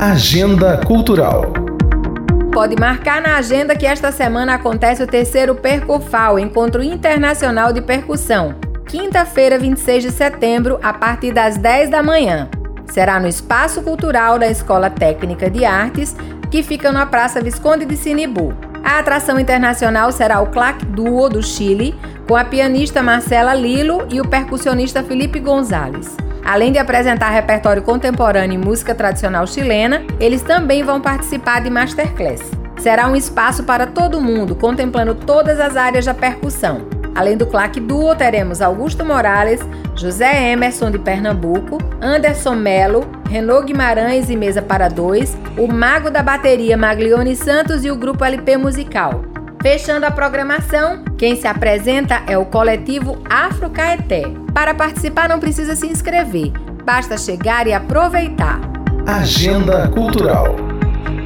Agenda Cultural. Pode marcar na agenda que esta semana acontece o terceiro Percufal, Encontro Internacional de Percussão, quinta-feira, 26 de setembro, a partir das 10 da manhã. Será no Espaço Cultural da Escola Técnica de Artes, que fica na Praça Visconde de Sinibu. A atração internacional será o Clac Duo do Chile, com a pianista Marcela Lilo e o percussionista Felipe Gonzalez. Além de apresentar repertório contemporâneo e música tradicional chilena, eles também vão participar de masterclass. Será um espaço para todo mundo, contemplando todas as áreas da percussão. Além do claque duo, teremos Augusto Morales, José Emerson de Pernambuco, Anderson Melo, Renault Guimarães e Mesa para Dois, o Mago da Bateria Maglione Santos e o Grupo LP Musical. Fechando a programação, quem se apresenta é o coletivo Afro Caeté. Para participar não precisa se inscrever, basta chegar e aproveitar. Agenda Cultural.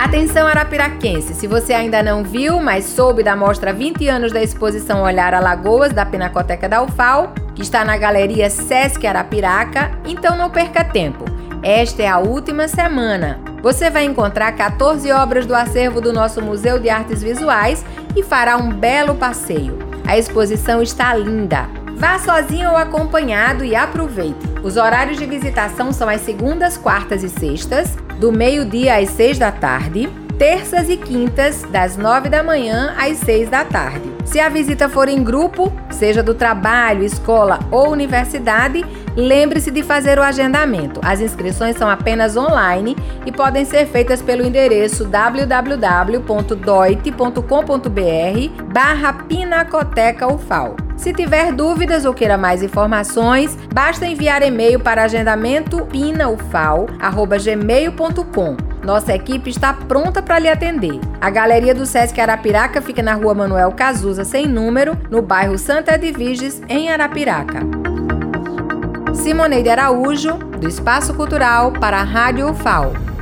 Atenção arapiraquense, se você ainda não viu, mas soube da mostra 20 anos da exposição Olhar Alagoas da Pinacoteca da UFAL, que está na Galeria Sesc Arapiraca, então não perca tempo. Esta é a última semana. Você vai encontrar 14 obras do acervo do nosso Museu de Artes Visuais e fará um belo passeio. A exposição está linda. Vá sozinho ou acompanhado e aproveite. Os horários de visitação são as segundas, quartas e sextas, do meio-dia às seis da tarde terças e quintas, das 9 da manhã às 6 da tarde. Se a visita for em grupo, seja do trabalho, escola ou universidade, lembre-se de fazer o agendamento. As inscrições são apenas online e podem ser feitas pelo endereço www.doit.com.br barra Pinacoteca UFAL. Se tiver dúvidas ou queira mais informações, basta enviar e-mail para agendamento pinaufal.gmail.com. Nossa equipe está pronta para lhe atender. A Galeria do Sesc Arapiraca fica na rua Manuel Cazuza, sem número, no bairro Santa Edviges, em Arapiraca. Simoneide Araújo, do Espaço Cultural para a Rádio UFAO.